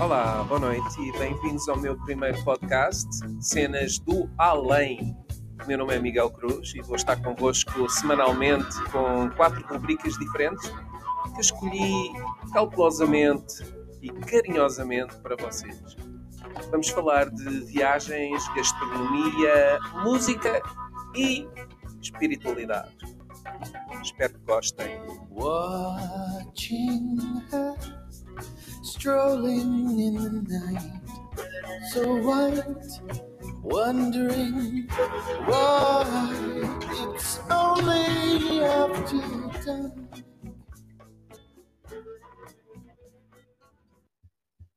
Olá, boa noite e bem-vindos ao meu primeiro podcast, Cenas do Além. Meu nome é Miguel Cruz e vou estar convosco semanalmente com quatro rubricas diferentes que escolhi cautelosamente e carinhosamente para vocês. Vamos falar de viagens, gastronomia, música e espiritualidade. Espero que gostem. Watching strolling in the night, so white, wondering why it's only after dark.